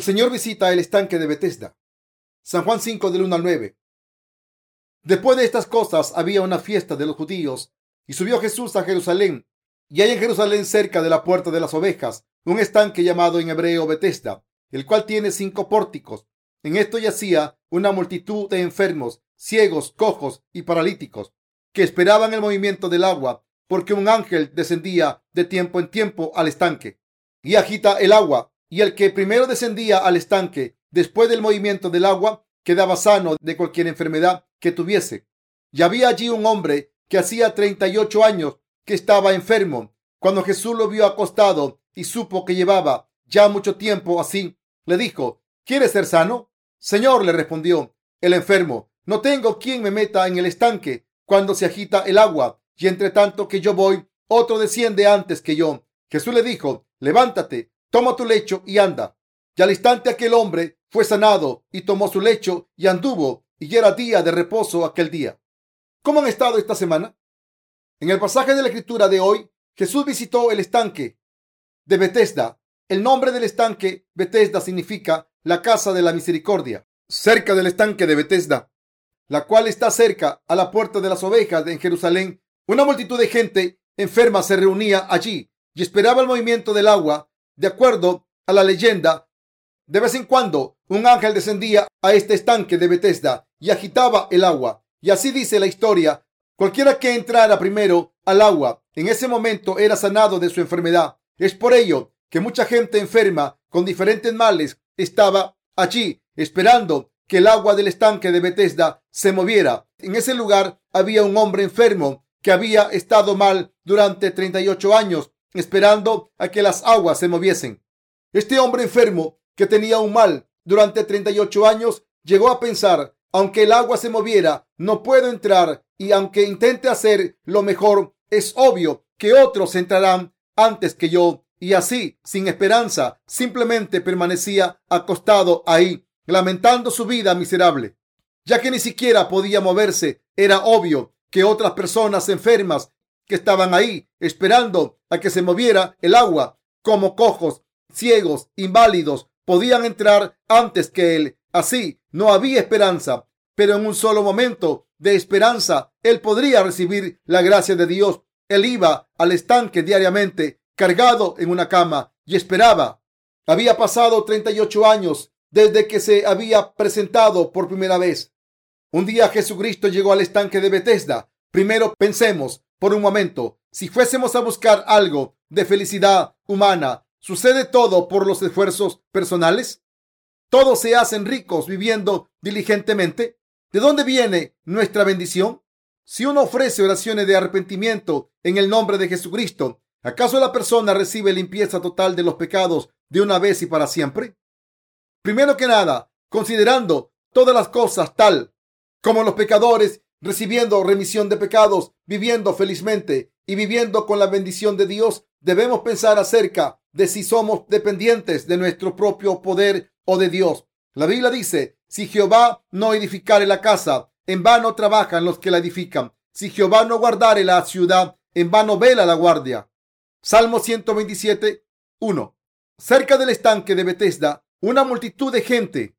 El Señor visita el estanque de Bethesda. San Juan 5 del 1 al 9. Después de estas cosas había una fiesta de los judíos y subió Jesús a Jerusalén. Y hay en Jerusalén cerca de la puerta de las ovejas un estanque llamado en hebreo Bethesda, el cual tiene cinco pórticos. En esto yacía una multitud de enfermos, ciegos, cojos y paralíticos, que esperaban el movimiento del agua, porque un ángel descendía de tiempo en tiempo al estanque y agita el agua y el que primero descendía al estanque después del movimiento del agua quedaba sano de cualquier enfermedad que tuviese. Y había allí un hombre que hacía treinta y ocho años que estaba enfermo. Cuando Jesús lo vio acostado y supo que llevaba ya mucho tiempo así, le dijo, ¿quieres ser sano? Señor, le respondió el enfermo, no tengo quien me meta en el estanque cuando se agita el agua, y entre tanto que yo voy, otro desciende antes que yo. Jesús le dijo, levántate, toma tu lecho y anda. Y al instante aquel hombre fue sanado y tomó su lecho y anduvo, y era día de reposo aquel día. ¿Cómo han estado esta semana? En el pasaje de la escritura de hoy, Jesús visitó el estanque de Bethesda. El nombre del estanque Bethesda significa la casa de la misericordia. Cerca del estanque de Bethesda, la cual está cerca a la puerta de las ovejas en Jerusalén, una multitud de gente enferma se reunía allí y esperaba el movimiento del agua. De acuerdo a la leyenda, de vez en cuando un ángel descendía a este estanque de Bethesda y agitaba el agua. Y así dice la historia, cualquiera que entrara primero al agua en ese momento era sanado de su enfermedad. Es por ello que mucha gente enferma con diferentes males estaba allí esperando que el agua del estanque de Bethesda se moviera. En ese lugar había un hombre enfermo que había estado mal durante 38 años esperando a que las aguas se moviesen. Este hombre enfermo, que tenía un mal durante 38 años, llegó a pensar, aunque el agua se moviera, no puedo entrar y aunque intente hacer lo mejor, es obvio que otros entrarán antes que yo. Y así, sin esperanza, simplemente permanecía acostado ahí, lamentando su vida miserable. Ya que ni siquiera podía moverse, era obvio que otras personas enfermas que estaban ahí esperando a que se moviera el agua, como cojos, ciegos, inválidos, podían entrar antes que él. Así no había esperanza, pero en un solo momento de esperanza, él podría recibir la gracia de Dios. Él iba al estanque diariamente, cargado en una cama, y esperaba. Había pasado 38 años desde que se había presentado por primera vez. Un día Jesucristo llegó al estanque de Bethesda. Primero pensemos por un momento, si fuésemos a buscar algo de felicidad humana, ¿sucede todo por los esfuerzos personales? ¿Todos se hacen ricos viviendo diligentemente? ¿De dónde viene nuestra bendición? Si uno ofrece oraciones de arrepentimiento en el nombre de Jesucristo, ¿acaso la persona recibe limpieza total de los pecados de una vez y para siempre? Primero que nada, considerando todas las cosas tal como los pecadores recibiendo remisión de pecados, viviendo felizmente y viviendo con la bendición de Dios, debemos pensar acerca de si somos dependientes de nuestro propio poder o de Dios. La Biblia dice, si Jehová no edificare la casa, en vano trabajan los que la edifican. Si Jehová no guardare la ciudad, en vano vela la guardia. Salmo 127, 1. Cerca del estanque de Bethesda, una multitud de gente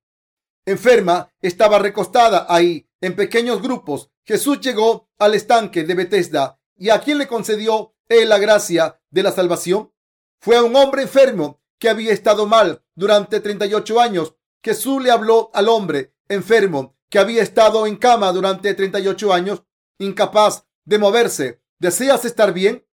enferma estaba recostada ahí en pequeños grupos. Jesús llegó al estanque de Bethesda y a quien le concedió él la gracia de la salvación fue a un hombre enfermo que había estado mal durante 38 años. Jesús le habló al hombre enfermo que había estado en cama durante 38 años, incapaz de moverse. ¿Deseas estar bien?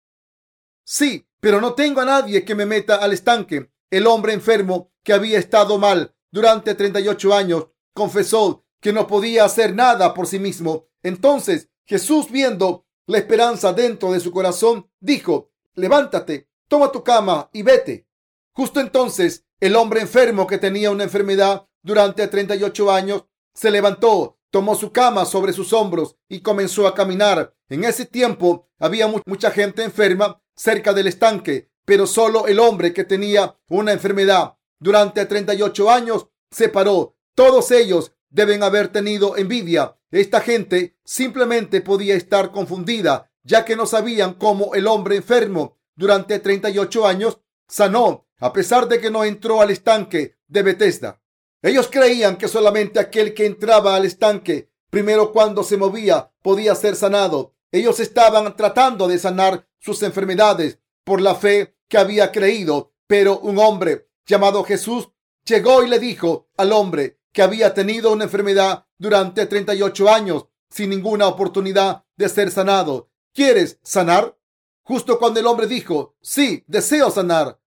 Sí, pero no tengo a nadie que me meta al estanque. El hombre enfermo que había estado mal durante 38 años confesó que no podía hacer nada por sí mismo. Entonces Jesús, viendo la esperanza dentro de su corazón, dijo, levántate, toma tu cama y vete. Justo entonces el hombre enfermo que tenía una enfermedad durante 38 años se levantó, tomó su cama sobre sus hombros y comenzó a caminar. En ese tiempo había mucha gente enferma cerca del estanque, pero solo el hombre que tenía una enfermedad durante 38 años se paró. Todos ellos deben haber tenido envidia. Esta gente simplemente podía estar confundida, ya que no sabían cómo el hombre enfermo durante 38 años sanó, a pesar de que no entró al estanque de Bethesda. Ellos creían que solamente aquel que entraba al estanque primero cuando se movía podía ser sanado. Ellos estaban tratando de sanar sus enfermedades por la fe que había creído, pero un hombre llamado Jesús llegó y le dijo al hombre que había tenido una enfermedad durante 38 años sin ninguna oportunidad de ser sanado. ¿Quieres sanar? Justo cuando el hombre dijo, sí, deseo sanar.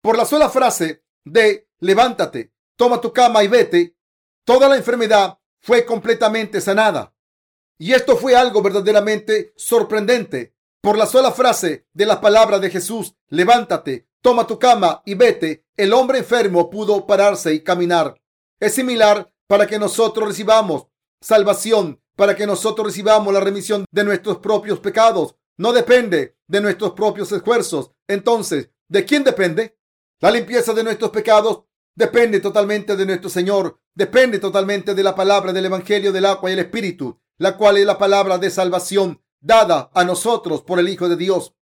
Por la sola frase de levántate, toma tu cama y vete, toda la enfermedad fue completamente sanada. Y esto fue algo verdaderamente sorprendente. Por la sola frase de la palabra de Jesús, levántate, toma tu cama y vete, el hombre enfermo pudo pararse y caminar. Es similar para que nosotros recibamos salvación, para que nosotros recibamos la remisión de nuestros propios pecados. No depende de nuestros propios esfuerzos. Entonces, ¿de quién depende? La limpieza de nuestros pecados depende totalmente de nuestro Señor, depende totalmente de la palabra del Evangelio del agua y el Espíritu, la cual es la palabra de salvación dada a nosotros por el Hijo de Dios.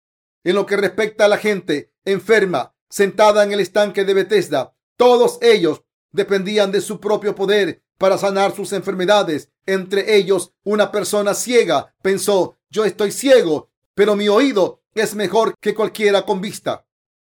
En lo que respecta a la gente enferma, sentada en el estanque de Bethesda, todos ellos dependían de su propio poder para sanar sus enfermedades. Entre ellos, una persona ciega pensó, yo estoy ciego, pero mi oído es mejor que cualquiera con vista.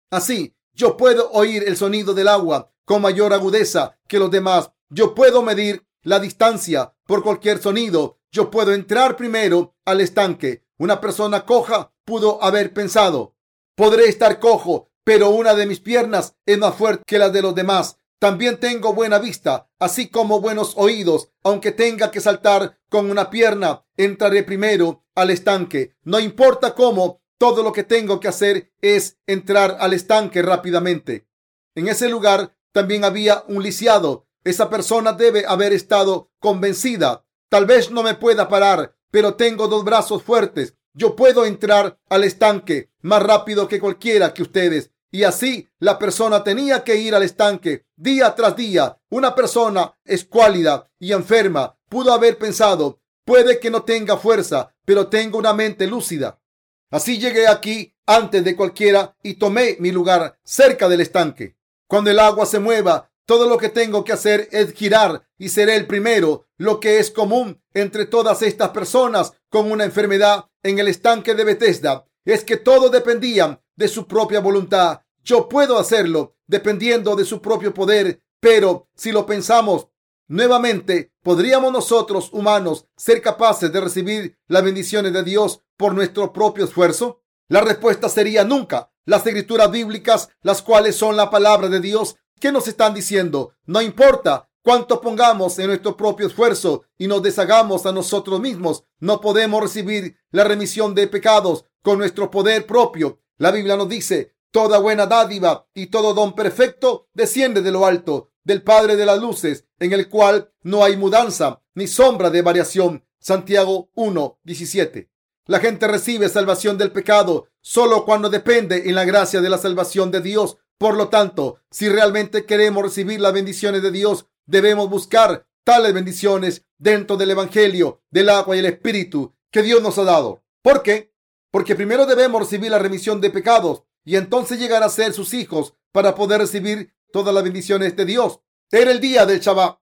Así, yo puedo oír el sonido del agua con mayor agudeza que los demás. Yo puedo medir la distancia por cualquier sonido. Yo puedo entrar primero al estanque. Una persona coja pudo haber pensado, podré estar cojo, pero una de mis piernas es más fuerte que la de los demás. También tengo buena vista, así como buenos oídos. Aunque tenga que saltar con una pierna, entraré primero al estanque. No importa cómo, todo lo que tengo que hacer es entrar al estanque rápidamente. En ese lugar también había un lisiado. Esa persona debe haber estado convencida. Tal vez no me pueda parar, pero tengo dos brazos fuertes. Yo puedo entrar al estanque más rápido que cualquiera que ustedes. Y así la persona tenía que ir al estanque día tras día. Una persona escuálida y enferma pudo haber pensado, puede que no tenga fuerza, pero tengo una mente lúcida. Así llegué aquí antes de cualquiera y tomé mi lugar cerca del estanque. Cuando el agua se mueva, todo lo que tengo que hacer es girar y seré el primero. Lo que es común entre todas estas personas con una enfermedad en el estanque de Bethesda es que todos dependían de su propia voluntad. Yo puedo hacerlo dependiendo de su propio poder, pero si lo pensamos nuevamente, ¿podríamos nosotros humanos ser capaces de recibir las bendiciones de Dios por nuestro propio esfuerzo? La respuesta sería nunca. Las escrituras bíblicas, las cuales son la palabra de Dios, ¿qué nos están diciendo? No importa cuánto pongamos en nuestro propio esfuerzo y nos deshagamos a nosotros mismos, no podemos recibir la remisión de pecados con nuestro poder propio. La Biblia nos dice, toda buena dádiva y todo don perfecto desciende de lo alto, del Padre de las Luces, en el cual no hay mudanza ni sombra de variación. Santiago 1, 17. La gente recibe salvación del pecado solo cuando depende en la gracia de la salvación de Dios. Por lo tanto, si realmente queremos recibir las bendiciones de Dios, debemos buscar tales bendiciones dentro del Evangelio, del agua y el Espíritu que Dios nos ha dado. ¿Por qué? Porque primero debemos recibir la remisión de pecados y entonces llegar a ser sus hijos para poder recibir todas las bendiciones de Dios. Era el día del Shabbat,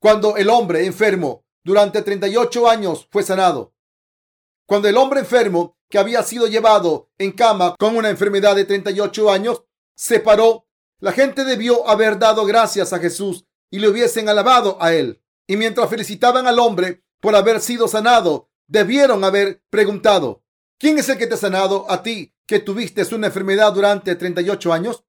cuando el hombre enfermo durante 38 años fue sanado. Cuando el hombre enfermo que había sido llevado en cama con una enfermedad de 38 años se paró, la gente debió haber dado gracias a Jesús y le hubiesen alabado a él. Y mientras felicitaban al hombre por haber sido sanado, debieron haber preguntado, ¿quién es el que te ha sanado a ti que tuviste una enfermedad durante 38 años?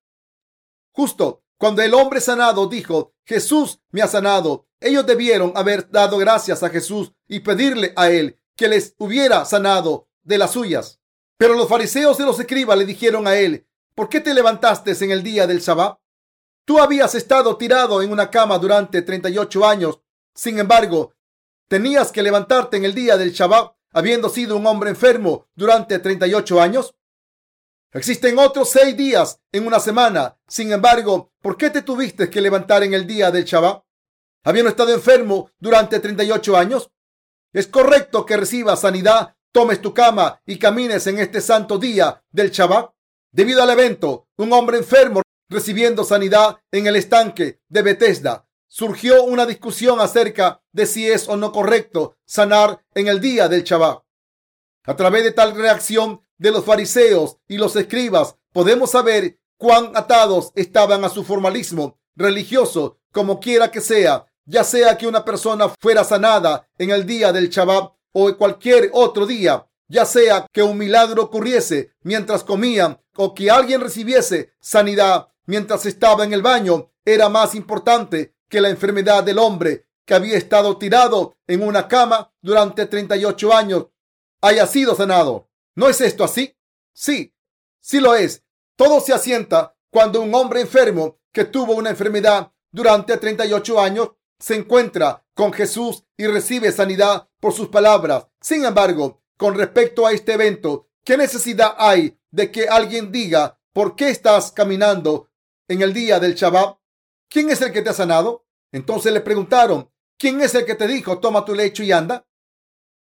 Justo cuando el hombre sanado dijo, Jesús me ha sanado, ellos debieron haber dado gracias a Jesús y pedirle a él que les hubiera sanado de las suyas. Pero los fariseos y los escribas le dijeron a él, ¿por qué te levantaste en el día del Shabbat? Tú habías estado tirado en una cama durante 38 años. Sin embargo, tenías que levantarte en el día del Shabbat habiendo sido un hombre enfermo durante 38 años. Existen otros seis días en una semana. Sin embargo, ¿por qué te tuviste que levantar en el día del Shabbat? Habiendo estado enfermo durante 38 años. Es correcto que recibas sanidad, tomes tu cama y camines en este santo día del Shabbat. Debido al evento, un hombre enfermo recibiendo sanidad en el estanque de Bethesda. Surgió una discusión acerca de si es o no correcto sanar en el día del Shabbat. A través de tal reacción de los fariseos y los escribas, podemos saber cuán atados estaban a su formalismo religioso, como quiera que sea, ya sea que una persona fuera sanada en el día del Shabbat o cualquier otro día, ya sea que un milagro ocurriese mientras comían o que alguien recibiese sanidad mientras estaba en el baño, era más importante que la enfermedad del hombre que había estado tirado en una cama durante 38 años haya sido sanado. ¿No es esto así? Sí, sí lo es. Todo se asienta cuando un hombre enfermo que tuvo una enfermedad durante 38 años se encuentra con Jesús y recibe sanidad por sus palabras. Sin embargo, con respecto a este evento, ¿qué necesidad hay de que alguien diga por qué estás caminando en el día del Shabbat? ¿Quién es el que te ha sanado? Entonces le preguntaron, ¿quién es el que te dijo, toma tu lecho y anda?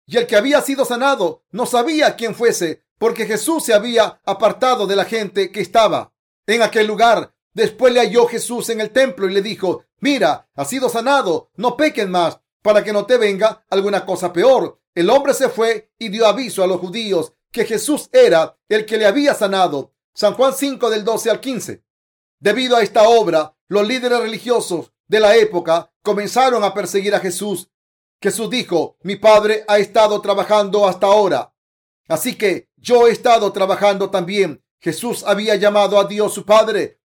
Y el que había sido sanado no sabía quién fuese, porque Jesús se había apartado de la gente que estaba en aquel lugar. Después le halló Jesús en el templo y le dijo, mira, has sido sanado, no pequen más, para que no te venga alguna cosa peor. El hombre se fue y dio aviso a los judíos que Jesús era el que le había sanado. San Juan 5 del 12 al 15. Debido a esta obra, los líderes religiosos de la época comenzaron a perseguir a Jesús. Jesús dijo, mi padre ha estado trabajando hasta ahora. Así que yo he estado trabajando también. Jesús había llamado a Dios su Padre.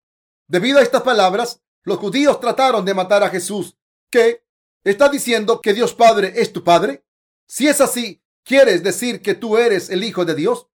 Debido a estas palabras, los judíos trataron de matar a Jesús. ¿Qué? ¿Está diciendo que Dios Padre es tu Padre? Si es así, ¿quieres decir que tú eres el Hijo de Dios?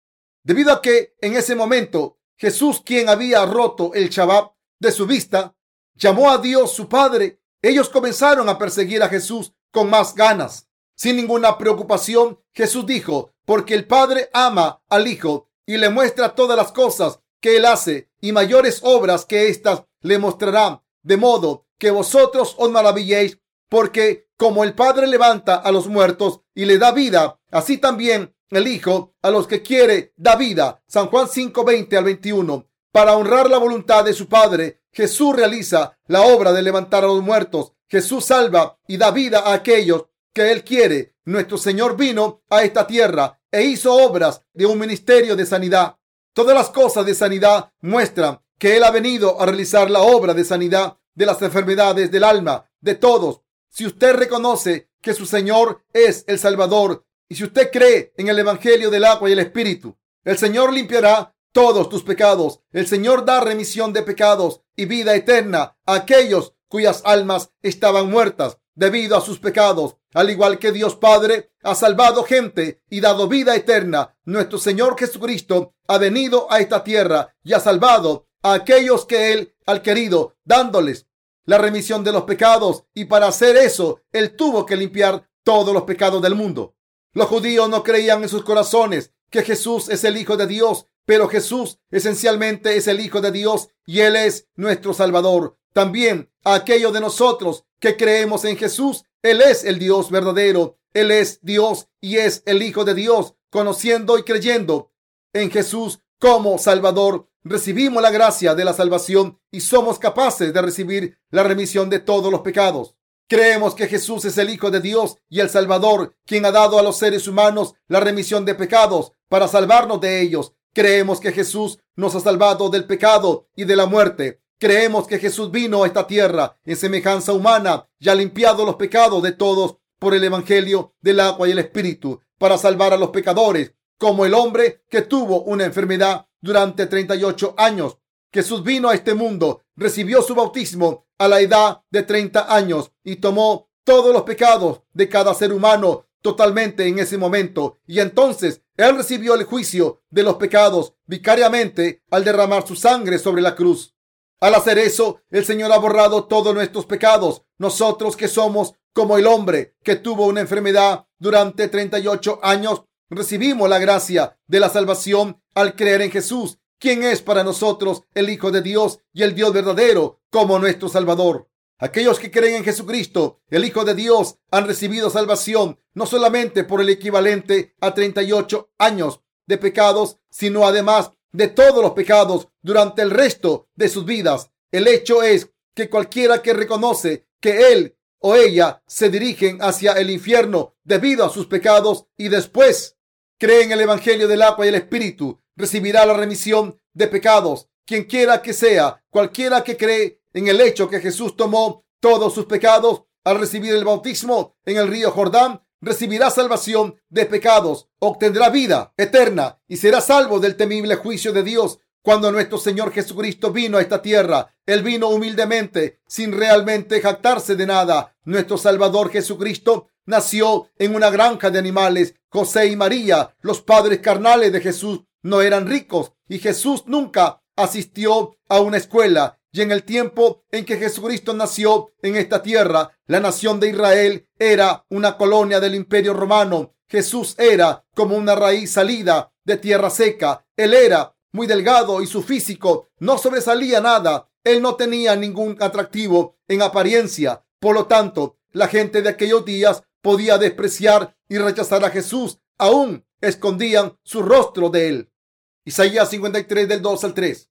Debido a que en ese momento Jesús, quien había roto el Shabbat de su vista, llamó a Dios su Padre, ellos comenzaron a perseguir a Jesús con más ganas. Sin ninguna preocupación, Jesús dijo, porque el Padre ama al Hijo y le muestra todas las cosas que él hace y mayores obras que éstas le mostrarán, de modo que vosotros os maravilléis porque como el Padre levanta a los muertos y le da vida, así también el Hijo a los que quiere da vida. San Juan 5, 20 al 21. Para honrar la voluntad de su Padre, Jesús realiza la obra de levantar a los muertos. Jesús salva y da vida a aquellos que Él quiere. Nuestro Señor vino a esta tierra e hizo obras de un ministerio de sanidad. Todas las cosas de sanidad muestran que Él ha venido a realizar la obra de sanidad de las enfermedades del alma de todos si usted reconoce que su Señor es el Salvador y si usted cree en el Evangelio del agua y el Espíritu, el Señor limpiará todos tus pecados. El Señor da remisión de pecados y vida eterna a aquellos cuyas almas estaban muertas debido a sus pecados. Al igual que Dios Padre ha salvado gente y dado vida eterna, nuestro Señor Jesucristo ha venido a esta tierra y ha salvado a aquellos que Él ha querido, dándoles la remisión de los pecados y para hacer eso él tuvo que limpiar todos los pecados del mundo. Los judíos no creían en sus corazones que Jesús es el Hijo de Dios, pero Jesús esencialmente es el Hijo de Dios y Él es nuestro Salvador. También a aquellos de nosotros que creemos en Jesús, Él es el Dios verdadero, Él es Dios y es el Hijo de Dios, conociendo y creyendo en Jesús como Salvador recibimos la gracia de la salvación y somos capaces de recibir la remisión de todos los pecados. Creemos que Jesús es el Hijo de Dios y el Salvador, quien ha dado a los seres humanos la remisión de pecados para salvarnos de ellos. Creemos que Jesús nos ha salvado del pecado y de la muerte. Creemos que Jesús vino a esta tierra en semejanza humana y ha limpiado los pecados de todos por el Evangelio del agua y el Espíritu para salvar a los pecadores, como el hombre que tuvo una enfermedad durante 38 años. Jesús vino a este mundo, recibió su bautismo a la edad de 30 años y tomó todos los pecados de cada ser humano totalmente en ese momento. Y entonces Él recibió el juicio de los pecados vicariamente al derramar su sangre sobre la cruz. Al hacer eso, el Señor ha borrado todos nuestros pecados. Nosotros que somos como el hombre que tuvo una enfermedad durante 38 años, recibimos la gracia de la salvación al creer en Jesús, quien es para nosotros el Hijo de Dios y el Dios verdadero como nuestro Salvador. Aquellos que creen en Jesucristo, el Hijo de Dios, han recibido salvación no solamente por el equivalente a 38 años de pecados, sino además de todos los pecados durante el resto de sus vidas. El hecho es que cualquiera que reconoce que él o ella se dirigen hacia el infierno debido a sus pecados y después cree en el Evangelio del agua y el Espíritu, recibirá la remisión de pecados. Quien quiera que sea, cualquiera que cree en el hecho que Jesús tomó todos sus pecados al recibir el bautismo en el río Jordán, recibirá salvación de pecados, obtendrá vida eterna y será salvo del temible juicio de Dios. Cuando nuestro Señor Jesucristo vino a esta tierra, Él vino humildemente, sin realmente jactarse de nada. Nuestro Salvador Jesucristo nació en una granja de animales. José y María, los padres carnales de Jesús, no eran ricos y Jesús nunca asistió a una escuela. Y en el tiempo en que Jesucristo nació en esta tierra, la nación de Israel era una colonia del imperio romano. Jesús era como una raíz salida de tierra seca. Él era muy delgado y su físico no sobresalía nada. Él no tenía ningún atractivo en apariencia. Por lo tanto, la gente de aquellos días podía despreciar y rechazar a Jesús. Aún escondían su rostro de él. Isaías 53 del 2 al 3.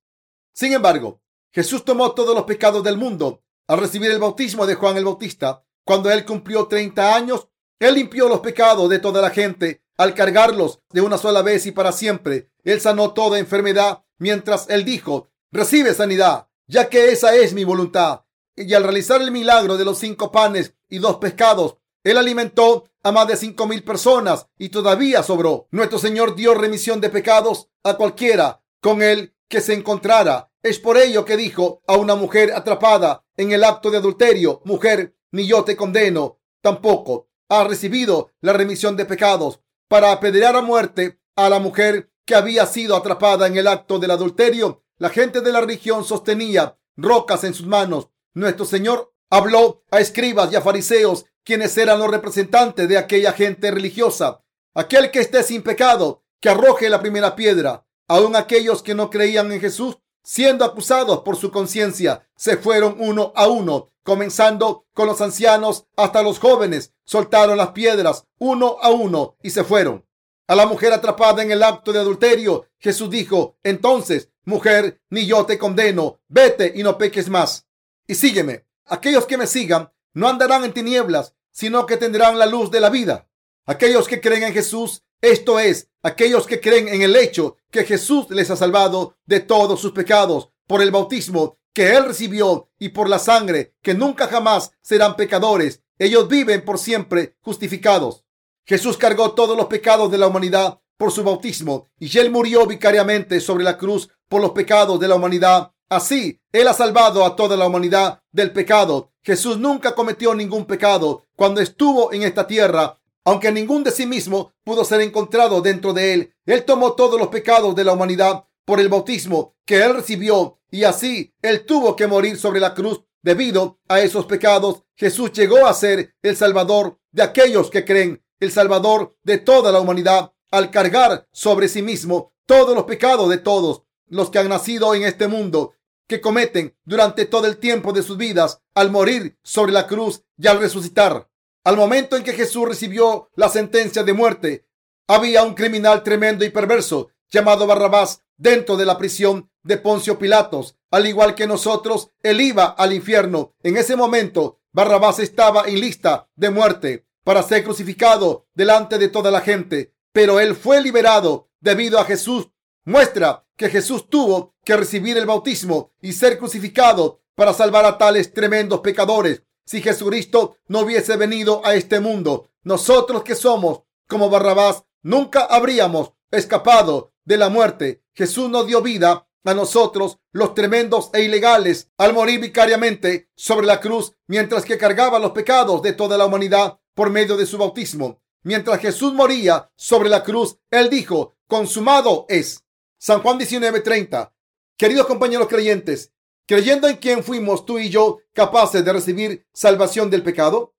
Sin embargo, Jesús tomó todos los pecados del mundo al recibir el bautismo de Juan el Bautista. Cuando él cumplió 30 años, él limpió los pecados de toda la gente al cargarlos de una sola vez y para siempre. Él sanó toda enfermedad mientras él dijo, recibe sanidad, ya que esa es mi voluntad. Y al realizar el milagro de los cinco panes y dos pescados, él alimentó a más de cinco mil personas y todavía sobró. Nuestro Señor dio remisión de pecados a cualquiera con él que se encontrara. Es por ello que dijo a una mujer atrapada en el acto de adulterio, mujer, ni yo te condeno, tampoco ha recibido la remisión de pecados para apedrear a muerte a la mujer que había sido atrapada en el acto del adulterio. La gente de la religión sostenía rocas en sus manos. Nuestro Señor habló a escribas y a fariseos quienes eran los representantes de aquella gente religiosa. Aquel que esté sin pecado, que arroje la primera piedra. Aun aquellos que no creían en Jesús, siendo acusados por su conciencia, se fueron uno a uno, comenzando con los ancianos hasta los jóvenes, soltaron las piedras uno a uno y se fueron. A la mujer atrapada en el acto de adulterio, Jesús dijo, entonces, mujer, ni yo te condeno, vete y no peques más. Y sígueme. Aquellos que me sigan no andarán en tinieblas, sino que tendrán la luz de la vida. Aquellos que creen en Jesús, esto es, aquellos que creen en el hecho que Jesús les ha salvado de todos sus pecados por el bautismo que él recibió y por la sangre, que nunca jamás serán pecadores. Ellos viven por siempre justificados. Jesús cargó todos los pecados de la humanidad por su bautismo y él murió vicariamente sobre la cruz por los pecados de la humanidad Así, Él ha salvado a toda la humanidad del pecado. Jesús nunca cometió ningún pecado cuando estuvo en esta tierra, aunque ningún de sí mismo pudo ser encontrado dentro de Él. Él tomó todos los pecados de la humanidad por el bautismo que Él recibió y así Él tuvo que morir sobre la cruz. Debido a esos pecados, Jesús llegó a ser el Salvador de aquellos que creen, el Salvador de toda la humanidad, al cargar sobre sí mismo todos los pecados de todos los que han nacido en este mundo que cometen durante todo el tiempo de sus vidas al morir sobre la cruz y al resucitar. Al momento en que Jesús recibió la sentencia de muerte, había un criminal tremendo y perverso llamado Barrabás dentro de la prisión de Poncio Pilatos. Al igual que nosotros, él iba al infierno. En ese momento, Barrabás estaba en lista de muerte para ser crucificado delante de toda la gente, pero él fue liberado debido a Jesús muestra que Jesús tuvo que recibir el bautismo y ser crucificado para salvar a tales tremendos pecadores. Si Jesucristo no hubiese venido a este mundo, nosotros que somos como Barrabás, nunca habríamos escapado de la muerte. Jesús nos dio vida a nosotros, los tremendos e ilegales, al morir vicariamente sobre la cruz, mientras que cargaba los pecados de toda la humanidad por medio de su bautismo. Mientras Jesús moría sobre la cruz, Él dijo, consumado es. San Juan 19:30. Queridos compañeros creyentes, creyendo en quien fuimos tú y yo capaces de recibir salvación del pecado.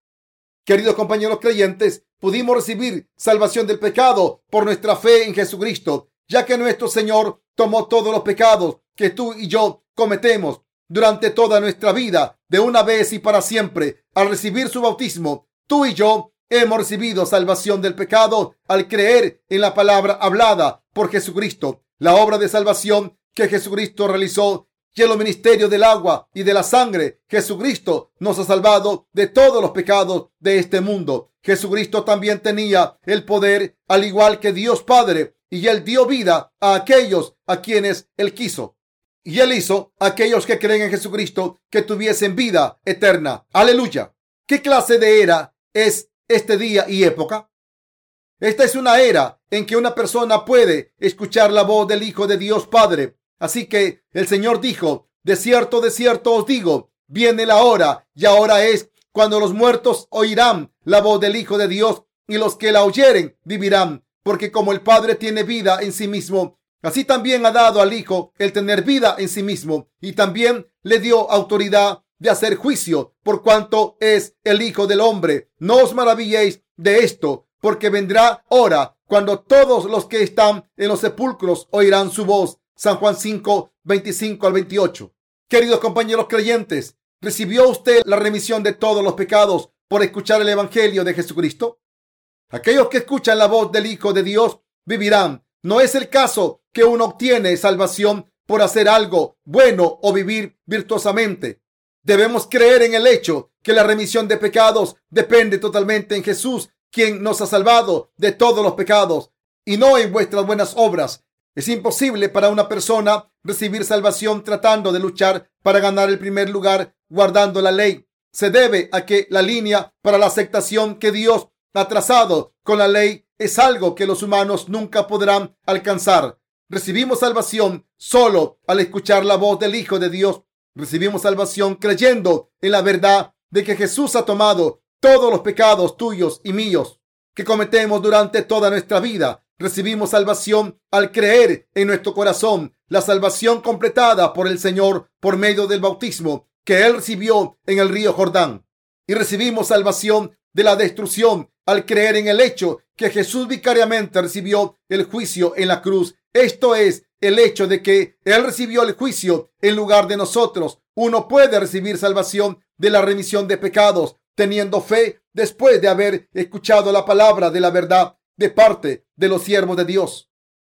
Queridos compañeros creyentes, pudimos recibir salvación del pecado por nuestra fe en Jesucristo, ya que nuestro Señor tomó todos los pecados que tú y yo cometemos durante toda nuestra vida, de una vez y para siempre. Al recibir su bautismo, tú y yo hemos recibido salvación del pecado al creer en la palabra hablada por Jesucristo. La obra de salvación que Jesucristo realizó y en los ministerios del agua y de la sangre, Jesucristo nos ha salvado de todos los pecados de este mundo. Jesucristo también tenía el poder, al igual que Dios Padre, y él dio vida a aquellos a quienes él quiso. Y él hizo a aquellos que creen en Jesucristo que tuviesen vida eterna. Aleluya. ¿Qué clase de era es este día y época? Esta es una era en que una persona puede escuchar la voz del Hijo de Dios Padre Así que el Señor dijo, de cierto, de cierto os digo, viene la hora y ahora es cuando los muertos oirán la voz del Hijo de Dios y los que la oyeren vivirán, porque como el Padre tiene vida en sí mismo, así también ha dado al Hijo el tener vida en sí mismo y también le dio autoridad de hacer juicio por cuanto es el Hijo del Hombre. No os maravilléis de esto, porque vendrá hora cuando todos los que están en los sepulcros oirán su voz San Juan 5, 25 al 28. Queridos compañeros creyentes, ¿recibió usted la remisión de todos los pecados por escuchar el Evangelio de Jesucristo? Aquellos que escuchan la voz del Hijo de Dios vivirán. No es el caso que uno obtiene salvación por hacer algo bueno o vivir virtuosamente. Debemos creer en el hecho que la remisión de pecados depende totalmente en Jesús, quien nos ha salvado de todos los pecados, y no en vuestras buenas obras. Es imposible para una persona recibir salvación tratando de luchar para ganar el primer lugar guardando la ley. Se debe a que la línea para la aceptación que Dios ha trazado con la ley es algo que los humanos nunca podrán alcanzar. Recibimos salvación solo al escuchar la voz del Hijo de Dios. Recibimos salvación creyendo en la verdad de que Jesús ha tomado todos los pecados tuyos y míos que cometemos durante toda nuestra vida recibimos salvación al creer en nuestro corazón la salvación completada por el Señor por medio del bautismo que Él recibió en el río Jordán. Y recibimos salvación de la destrucción al creer en el hecho que Jesús vicariamente recibió el juicio en la cruz. Esto es el hecho de que Él recibió el juicio en lugar de nosotros. Uno puede recibir salvación de la remisión de pecados teniendo fe después de haber escuchado la palabra de la verdad de parte de los siervos de Dios.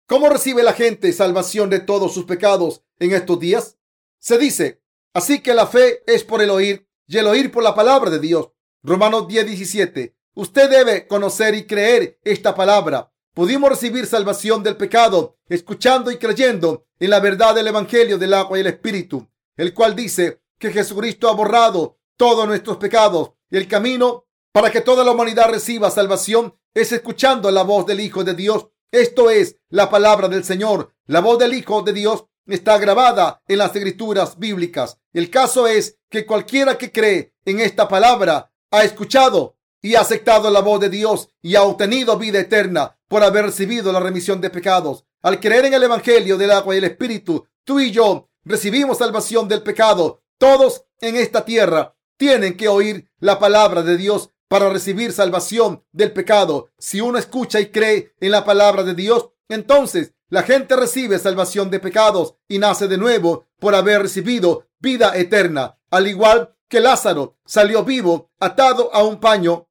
¿Cómo recibe la gente salvación de todos sus pecados en estos días? Se dice, así que la fe es por el oír y el oír por la palabra de Dios. Romanos 10, 17. Usted debe conocer y creer esta palabra. Pudimos recibir salvación del pecado escuchando y creyendo en la verdad del Evangelio del agua y el Espíritu, el cual dice que Jesucristo ha borrado todos nuestros pecados. y El camino para que toda la humanidad reciba salvación es escuchando la voz del Hijo de Dios. Esto es la palabra del Señor. La voz del Hijo de Dios está grabada en las escrituras bíblicas. El caso es que cualquiera que cree en esta palabra ha escuchado y ha aceptado la voz de Dios y ha obtenido vida eterna por haber recibido la remisión de pecados. Al creer en el Evangelio del agua y el Espíritu, tú y yo recibimos salvación del pecado. Todos en esta tierra tienen que oír la palabra de Dios para recibir salvación del pecado. Si uno escucha y cree en la palabra de Dios, entonces la gente recibe salvación de pecados y nace de nuevo por haber recibido vida eterna. Al igual que Lázaro salió vivo atado a un paño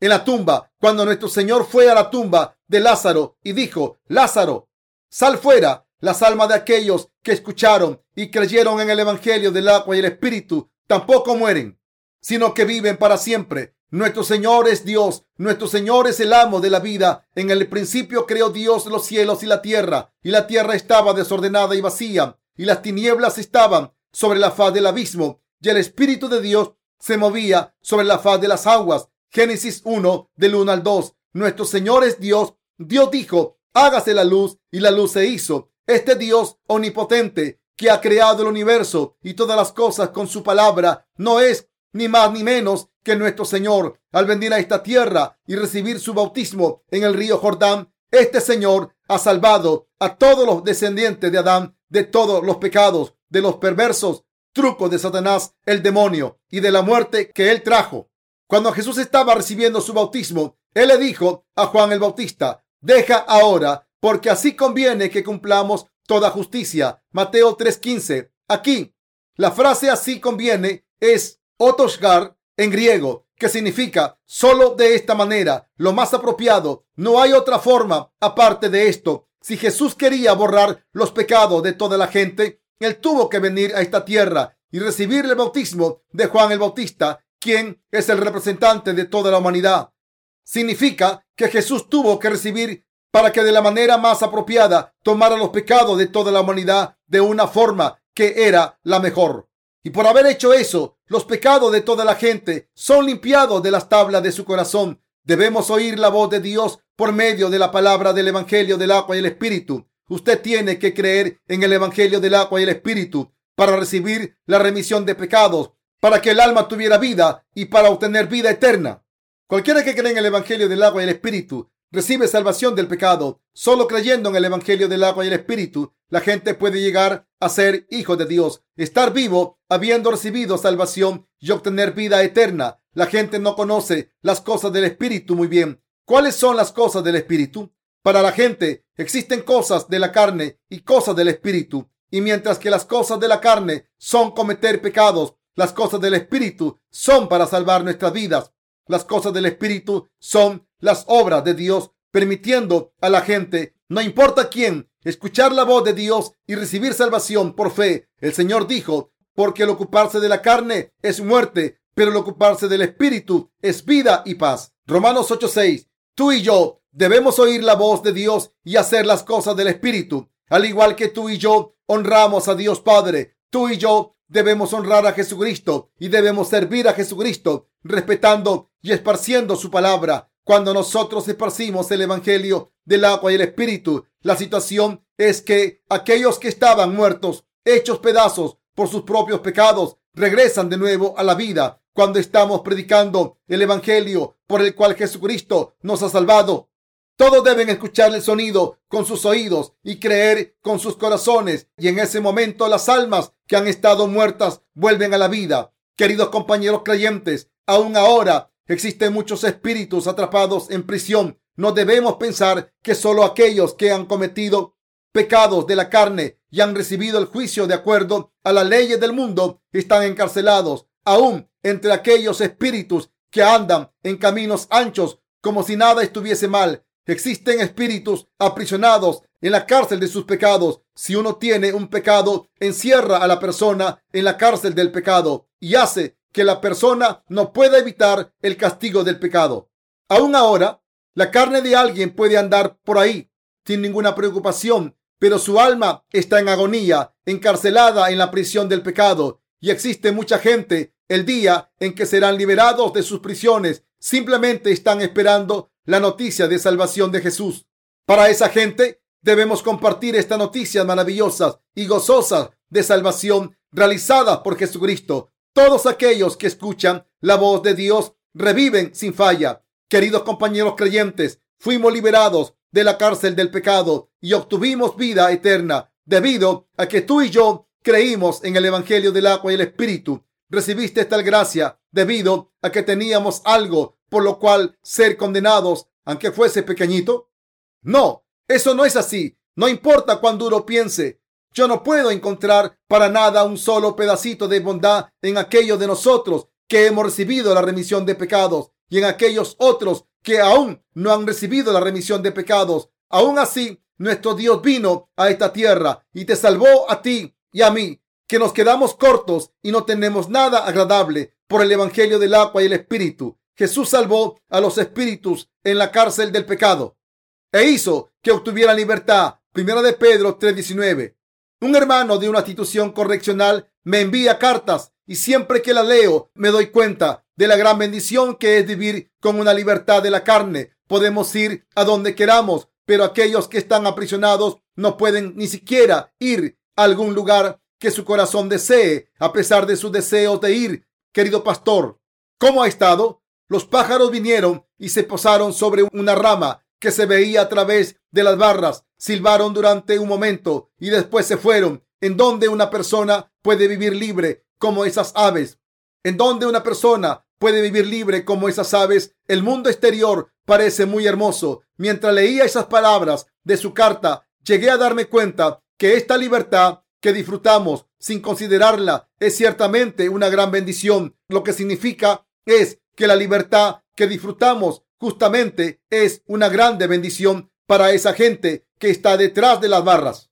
en la tumba cuando nuestro Señor fue a la tumba de Lázaro y dijo, Lázaro, sal fuera. Las almas de aquellos que escucharon y creyeron en el Evangelio del agua y el Espíritu tampoco mueren, sino que viven para siempre. Nuestro Señor es Dios, nuestro Señor es el amo de la vida. En el principio creó Dios los cielos y la tierra, y la tierra estaba desordenada y vacía, y las tinieblas estaban sobre la faz del abismo, y el Espíritu de Dios se movía sobre la faz de las aguas. Génesis 1, del 1 al 2. Nuestro Señor es Dios. Dios dijo, hágase la luz, y la luz se hizo. Este Dios omnipotente que ha creado el universo y todas las cosas con su palabra, no es ni más ni menos que nuestro Señor. Al venir a esta tierra y recibir su bautismo en el río Jordán, este Señor ha salvado a todos los descendientes de Adán de todos los pecados, de los perversos trucos de Satanás, el demonio, y de la muerte que él trajo. Cuando Jesús estaba recibiendo su bautismo, él le dijo a Juan el Bautista, deja ahora, porque así conviene que cumplamos toda justicia. Mateo 3:15. Aquí, la frase así conviene es Otosgar en griego, que significa solo de esta manera, lo más apropiado. No hay otra forma aparte de esto. Si Jesús quería borrar los pecados de toda la gente, Él tuvo que venir a esta tierra y recibir el bautismo de Juan el Bautista, quien es el representante de toda la humanidad. Significa que Jesús tuvo que recibir para que de la manera más apropiada tomara los pecados de toda la humanidad de una forma que era la mejor. Y por haber hecho eso, los pecados de toda la gente son limpiados de las tablas de su corazón. Debemos oír la voz de Dios por medio de la palabra del Evangelio del agua y el Espíritu. Usted tiene que creer en el Evangelio del agua y el Espíritu para recibir la remisión de pecados, para que el alma tuviera vida y para obtener vida eterna. Cualquiera que cree en el Evangelio del agua y el Espíritu recibe salvación del pecado. Solo creyendo en el Evangelio del agua y el Espíritu, la gente puede llegar a ser hijo de Dios, estar vivo habiendo recibido salvación y obtener vida eterna. La gente no conoce las cosas del Espíritu muy bien. ¿Cuáles son las cosas del Espíritu? Para la gente existen cosas de la carne y cosas del Espíritu. Y mientras que las cosas de la carne son cometer pecados, las cosas del Espíritu son para salvar nuestras vidas. Las cosas del Espíritu son las obras de Dios, permitiendo a la gente, no importa quién, escuchar la voz de Dios y recibir salvación por fe. El Señor dijo, porque el ocuparse de la carne es muerte, pero el ocuparse del Espíritu es vida y paz. Romanos 8:6. Tú y yo debemos oír la voz de Dios y hacer las cosas del Espíritu. Al igual que tú y yo honramos a Dios Padre, tú y yo debemos honrar a Jesucristo y debemos servir a Jesucristo respetando y esparciendo su palabra. Cuando nosotros esparcimos el Evangelio del agua y el Espíritu, la situación es que aquellos que estaban muertos, hechos pedazos por sus propios pecados, regresan de nuevo a la vida cuando estamos predicando el Evangelio por el cual Jesucristo nos ha salvado. Todos deben escuchar el sonido con sus oídos y creer con sus corazones y en ese momento las almas que han estado muertas vuelven a la vida. Queridos compañeros creyentes, Aún ahora existen muchos espíritus atrapados en prisión. No debemos pensar que solo aquellos que han cometido pecados de la carne y han recibido el juicio de acuerdo a las leyes del mundo están encarcelados. Aún entre aquellos espíritus que andan en caminos anchos como si nada estuviese mal, existen espíritus aprisionados en la cárcel de sus pecados. Si uno tiene un pecado, encierra a la persona en la cárcel del pecado y hace que la persona no pueda evitar el castigo del pecado. Aún ahora, la carne de alguien puede andar por ahí sin ninguna preocupación, pero su alma está en agonía, encarcelada en la prisión del pecado. Y existe mucha gente el día en que serán liberados de sus prisiones. Simplemente están esperando la noticia de salvación de Jesús. Para esa gente debemos compartir estas noticias maravillosas y gozosas de salvación realizadas por Jesucristo. Todos aquellos que escuchan la voz de Dios reviven sin falla. Queridos compañeros creyentes, fuimos liberados de la cárcel del pecado y obtuvimos vida eterna debido a que tú y yo creímos en el Evangelio del agua y el Espíritu. Recibiste tal gracia debido a que teníamos algo por lo cual ser condenados, aunque fuese pequeñito. No, eso no es así. No importa cuán duro piense, yo no puedo encontrar para nada un solo pedacito de bondad en aquellos de nosotros que hemos recibido la remisión de pecados y en aquellos otros que aún no han recibido la remisión de pecados. Aún así, nuestro Dios vino a esta tierra y te salvó a ti y a mí, que nos quedamos cortos y no tenemos nada agradable por el Evangelio del agua y el Espíritu. Jesús salvó a los espíritus en la cárcel del pecado e hizo que obtuvieran libertad. Primera de Pedro 3:19. Un hermano de una institución correccional me envía cartas y siempre que la leo me doy cuenta de la gran bendición que es vivir con una libertad de la carne. Podemos ir a donde queramos, pero aquellos que están aprisionados no pueden ni siquiera ir a algún lugar que su corazón desee, a pesar de sus deseos de ir. Querido pastor, ¿cómo ha estado? Los pájaros vinieron y se posaron sobre una rama que se veía a través de las barras silbaron durante un momento y después se fueron. En donde una persona puede vivir libre como esas aves. En donde una persona puede vivir libre como esas aves. El mundo exterior parece muy hermoso. Mientras leía esas palabras de su carta, llegué a darme cuenta que esta libertad que disfrutamos sin considerarla es ciertamente una gran bendición. Lo que significa es que la libertad que disfrutamos justamente es una grande bendición para esa gente que está detrás de las barras.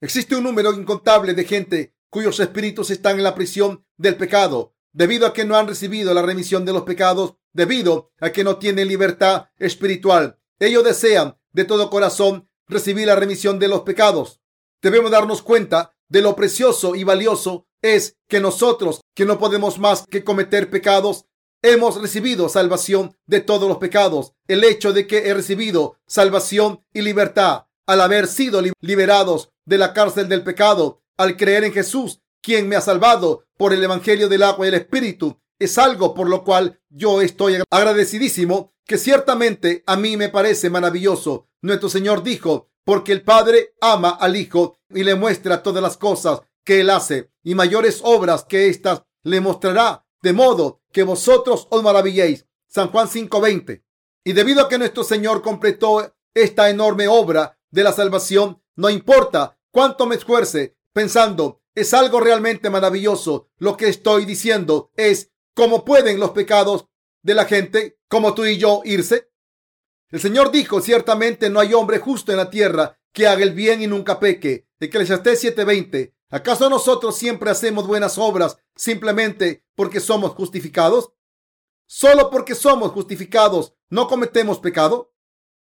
Existe un número incontable de gente cuyos espíritus están en la prisión del pecado, debido a que no han recibido la remisión de los pecados, debido a que no tienen libertad espiritual. Ellos desean de todo corazón recibir la remisión de los pecados. Debemos darnos cuenta de lo precioso y valioso es que nosotros, que no podemos más que cometer pecados, hemos recibido salvación de todos los pecados. El hecho de que he recibido salvación y libertad al haber sido liberados de la cárcel del pecado, al creer en Jesús, quien me ha salvado por el Evangelio del agua y el Espíritu, es algo por lo cual yo estoy agradecidísimo, que ciertamente a mí me parece maravilloso. Nuestro Señor dijo, porque el Padre ama al Hijo y le muestra todas las cosas que Él hace y mayores obras que éstas le mostrará, de modo que vosotros os maravilléis. San Juan 5:20. Y debido a que nuestro Señor completó esta enorme obra de la salvación, no importa cuánto me esfuerce pensando, es algo realmente maravilloso. Lo que estoy diciendo es cómo pueden los pecados de la gente como tú y yo irse. El Señor dijo, ciertamente no hay hombre justo en la tierra que haga el bien y nunca peque. Eclesiastés 7:20. ¿Acaso nosotros siempre hacemos buenas obras simplemente porque somos justificados? Solo porque somos justificados no cometemos pecado.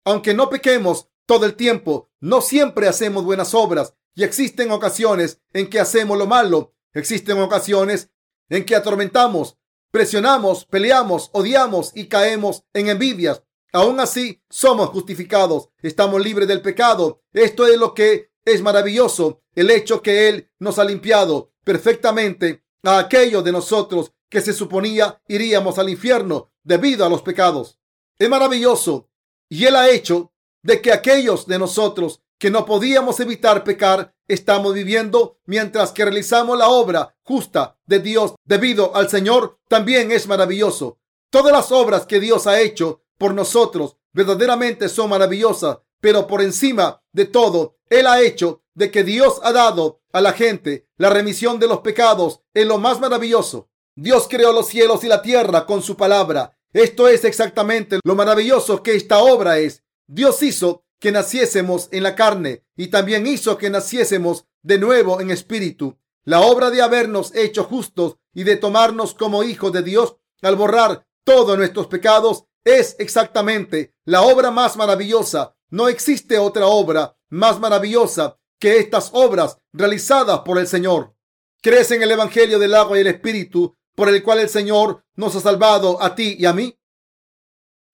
Aunque no pequemos todo el tiempo, no siempre hacemos buenas obras y existen ocasiones en que hacemos lo malo. Existen ocasiones en que atormentamos, presionamos, peleamos, odiamos y caemos en envidias. Aún así, somos justificados, estamos libres del pecado. Esto es lo que es maravilloso, el hecho que Él nos ha limpiado perfectamente a aquellos de nosotros que se suponía iríamos al infierno debido a los pecados. Es maravilloso y Él ha hecho de que aquellos de nosotros que no podíamos evitar pecar estamos viviendo mientras que realizamos la obra justa de Dios debido al Señor también es maravilloso. Todas las obras que Dios ha hecho por nosotros verdaderamente son maravillosas, pero por encima de todo, Él ha hecho de que Dios ha dado a la gente la remisión de los pecados es lo más maravilloso. Dios creó los cielos y la tierra con su palabra. Esto es exactamente lo maravilloso que esta obra es. Dios hizo que naciésemos en la carne y también hizo que naciésemos de nuevo en espíritu. La obra de habernos hecho justos y de tomarnos como hijos de Dios al borrar todos nuestros pecados es exactamente la obra más maravillosa. No existe otra obra más maravillosa que estas obras realizadas por el Señor. ¿Crees en el Evangelio del agua y el Espíritu por el cual el Señor nos ha salvado a ti y a mí?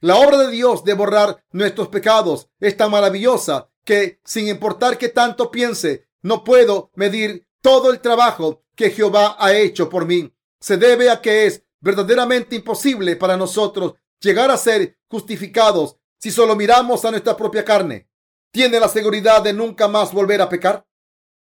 La obra de Dios de borrar nuestros pecados es tan maravillosa que, sin importar que tanto piense, no puedo medir todo el trabajo que Jehová ha hecho por mí. Se debe a que es verdaderamente imposible para nosotros llegar a ser justificados si solo miramos a nuestra propia carne. ¿Tiene la seguridad de nunca más volver a pecar?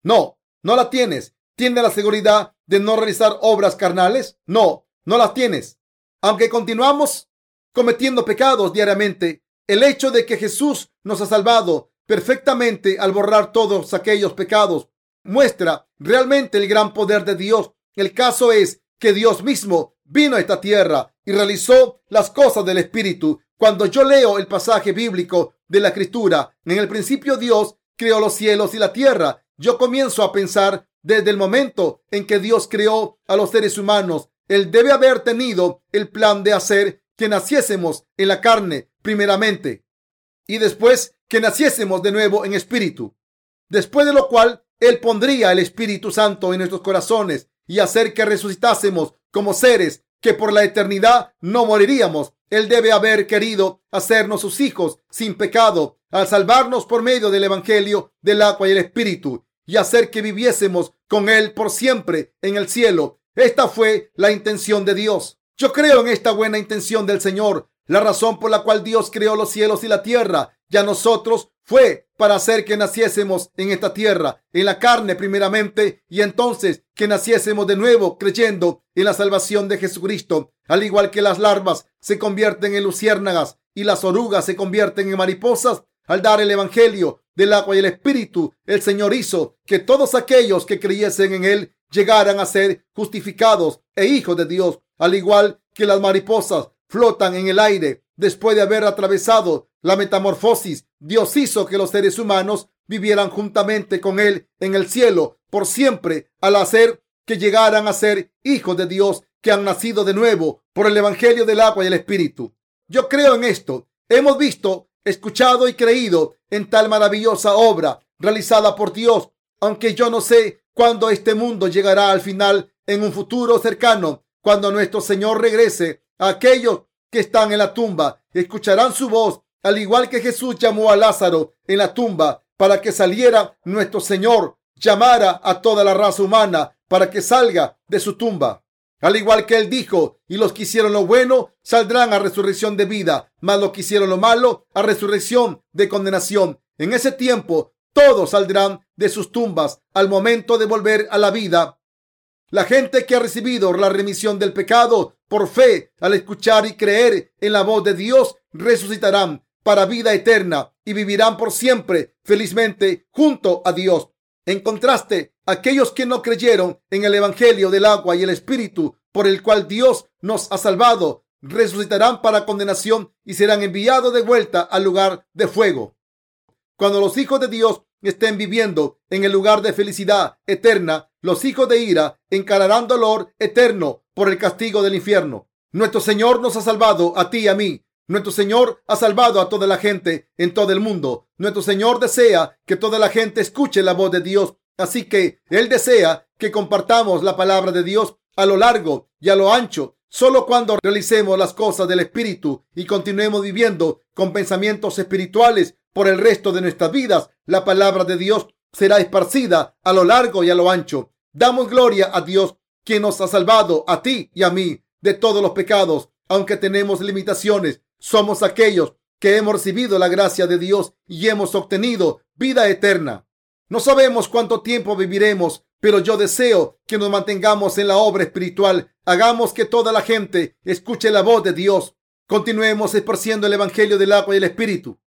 No, no la tienes. ¿Tiene la seguridad de no realizar obras carnales? No, no las tienes. Aunque continuamos cometiendo pecados diariamente, el hecho de que Jesús nos ha salvado perfectamente al borrar todos aquellos pecados muestra realmente el gran poder de Dios. El caso es que Dios mismo vino a esta tierra y realizó las cosas del Espíritu. Cuando yo leo el pasaje bíblico de la Escritura, en el principio Dios creó los cielos y la tierra, yo comienzo a pensar desde el momento en que Dios creó a los seres humanos, Él debe haber tenido el plan de hacer que naciésemos en la carne primeramente y después que naciésemos de nuevo en espíritu. Después de lo cual Él pondría el Espíritu Santo en nuestros corazones y hacer que resucitásemos como seres que por la eternidad no moriríamos. Él debe haber querido hacernos sus hijos sin pecado al salvarnos por medio del Evangelio del agua y el Espíritu y hacer que viviésemos con Él por siempre en el cielo. Esta fue la intención de Dios. Yo creo en esta buena intención del Señor. La razón por la cual Dios creó los cielos y la tierra y a nosotros fue para hacer que naciésemos en esta tierra, en la carne primeramente, y entonces que naciésemos de nuevo creyendo en la salvación de Jesucristo. Al igual que las larvas se convierten en luciérnagas y las orugas se convierten en mariposas, al dar el Evangelio del agua y el Espíritu, el Señor hizo que todos aquellos que creyesen en Él llegaran a ser justificados e hijos de Dios, al igual que las mariposas flotan en el aire. Después de haber atravesado la metamorfosis, Dios hizo que los seres humanos vivieran juntamente con Él en el cielo por siempre al hacer que llegaran a ser hijos de Dios que han nacido de nuevo por el Evangelio del agua y el Espíritu. Yo creo en esto. Hemos visto, escuchado y creído en tal maravillosa obra realizada por Dios, aunque yo no sé cuándo este mundo llegará al final en un futuro cercano, cuando nuestro Señor regrese aquellos que están en la tumba, escucharán su voz, al igual que Jesús llamó a Lázaro en la tumba para que saliera nuestro Señor, llamara a toda la raza humana para que salga de su tumba. Al igual que él dijo, y los que hicieron lo bueno saldrán a resurrección de vida, mas los que hicieron lo malo a resurrección de condenación. En ese tiempo todos saldrán de sus tumbas al momento de volver a la vida. La gente que ha recibido la remisión del pecado por fe al escuchar y creer en la voz de Dios resucitarán para vida eterna y vivirán por siempre felizmente junto a Dios. En contraste, aquellos que no creyeron en el Evangelio del agua y el Espíritu por el cual Dios nos ha salvado, resucitarán para condenación y serán enviados de vuelta al lugar de fuego. Cuando los hijos de Dios estén viviendo en el lugar de felicidad eterna, los hijos de ira encararán dolor eterno por el castigo del infierno. Nuestro Señor nos ha salvado a ti y a mí nuestro Señor ha salvado a toda la gente en todo el mundo. Nuestro Señor desea que toda la gente escuche la voz de Dios. Así que Él desea que compartamos la palabra de Dios a lo largo y a lo ancho. Solo cuando realicemos las cosas del Espíritu y continuemos viviendo con pensamientos espirituales por el resto de nuestras vidas, la palabra de Dios será esparcida a lo largo y a lo ancho. Damos gloria a Dios, quien nos ha salvado a ti y a mí de todos los pecados, aunque tenemos limitaciones somos aquellos que hemos recibido la gracia de Dios y hemos obtenido vida eterna. No sabemos cuánto tiempo viviremos, pero yo deseo que nos mantengamos en la obra espiritual. Hagamos que toda la gente escuche la voz de Dios. Continuemos esparciendo el Evangelio del agua y el Espíritu.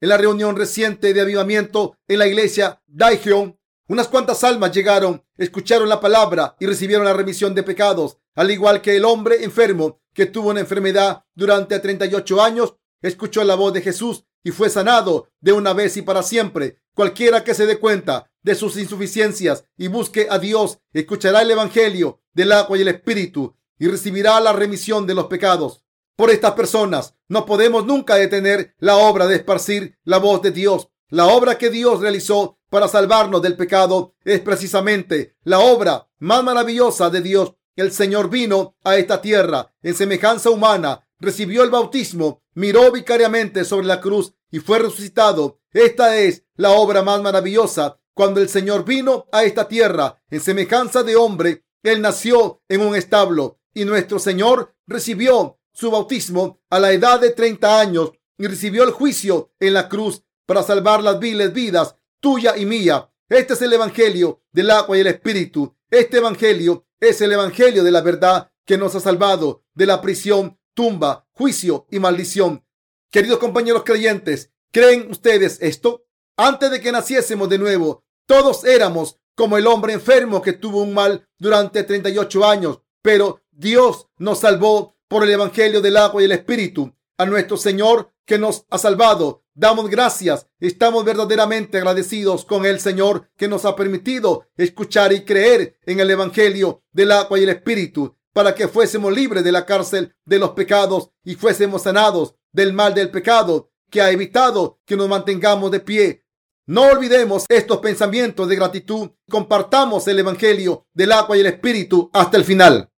En la reunión reciente de avivamiento en la iglesia Daejeon, unas cuantas almas llegaron, escucharon la palabra y recibieron la remisión de pecados, al igual que el hombre enfermo que tuvo una enfermedad durante 38 años, escuchó la voz de Jesús y fue sanado de una vez y para siempre. Cualquiera que se dé cuenta de sus insuficiencias y busque a Dios, escuchará el Evangelio del agua y el Espíritu y recibirá la remisión de los pecados. Por estas personas no podemos nunca detener la obra de esparcir la voz de Dios. La obra que Dios realizó para salvarnos del pecado es precisamente la obra más maravillosa de Dios el Señor vino a esta tierra en semejanza humana, recibió el bautismo, miró vicariamente sobre la cruz y fue resucitado. Esta es la obra más maravillosa. Cuando el Señor vino a esta tierra en semejanza de hombre, Él nació en un establo y nuestro Señor recibió su bautismo a la edad de 30 años y recibió el juicio en la cruz para salvar las viles vidas tuya y mía. Este es el Evangelio del agua y el Espíritu. Este Evangelio es el Evangelio de la verdad que nos ha salvado de la prisión, tumba, juicio y maldición. Queridos compañeros creyentes, ¿creen ustedes esto? Antes de que naciésemos de nuevo, todos éramos como el hombre enfermo que tuvo un mal durante 38 años, pero Dios nos salvó por el Evangelio del agua y el Espíritu. A nuestro Señor que nos ha salvado. Damos gracias. Estamos verdaderamente agradecidos con el Señor que nos ha permitido escuchar y creer en el Evangelio del agua y el Espíritu para que fuésemos libres de la cárcel de los pecados y fuésemos sanados del mal del pecado que ha evitado que nos mantengamos de pie. No olvidemos estos pensamientos de gratitud. Compartamos el Evangelio del agua y el Espíritu hasta el final.